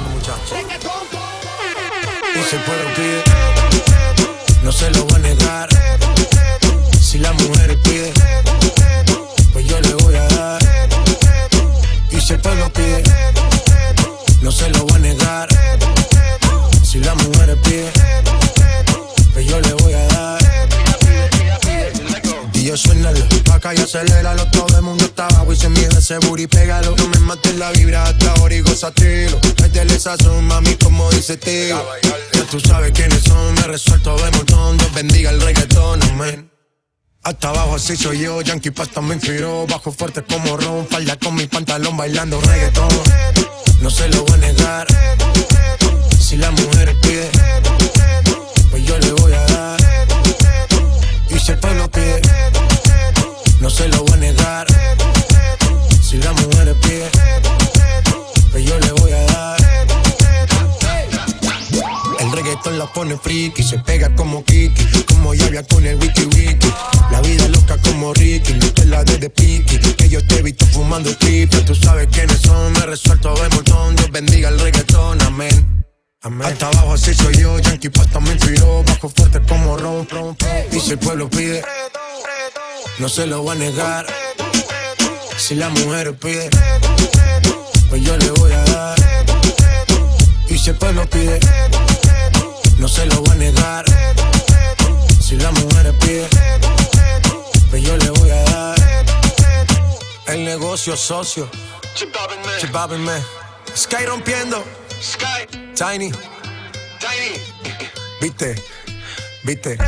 muchachos. Y si pueblo pide, no se lo voy a negar. Si la mujer pide, pues yo le voy a dar. Y si el pueblo pide, no se lo voy a negar. Si la mujer pide, Yo suénalo, acá y aceléralo. Todo el mundo está abajo y se mide ese booty, pégalo. No me mates la vibra hasta ahora y gozatelo. Métele sazón, mami, como dice tío. Ya tú sabes quiénes son, me resuelto de montón. Dios bendiga el reggaetón, amén. Hasta abajo así soy yo, Yankee Pasta me inspiró Bajo fuerte como Ron, falda con mi pantalón bailando reggaetón No se lo voy a negar Si la mujer pide Si la mujer pide Pues yo le voy a dar el reggaetón la pone friki, se pega como Kiki, como llave con el wiki wiki. La vida loca como Ricky, no la de de piqui, que yo te he visto fumando triple. Tú sabes quiénes son, me resuelto de montón. Dios bendiga el reggaetón, amén. Amén. Hasta abajo así soy yo, Yankee Pasta me inspiró, bajo fuerte como Ron, Ron, Ron. Y si el pueblo pide, no se lo voy a negar. Si la mujer pide, pues yo le voy a dar. Y si el pueblo pide, no se lo voy a negar. Si la mujer pide, pues yo le voy a dar. El negocio socio, Chip me. Sky rompiendo, Sky, Tiny, Tiny. viste, viste.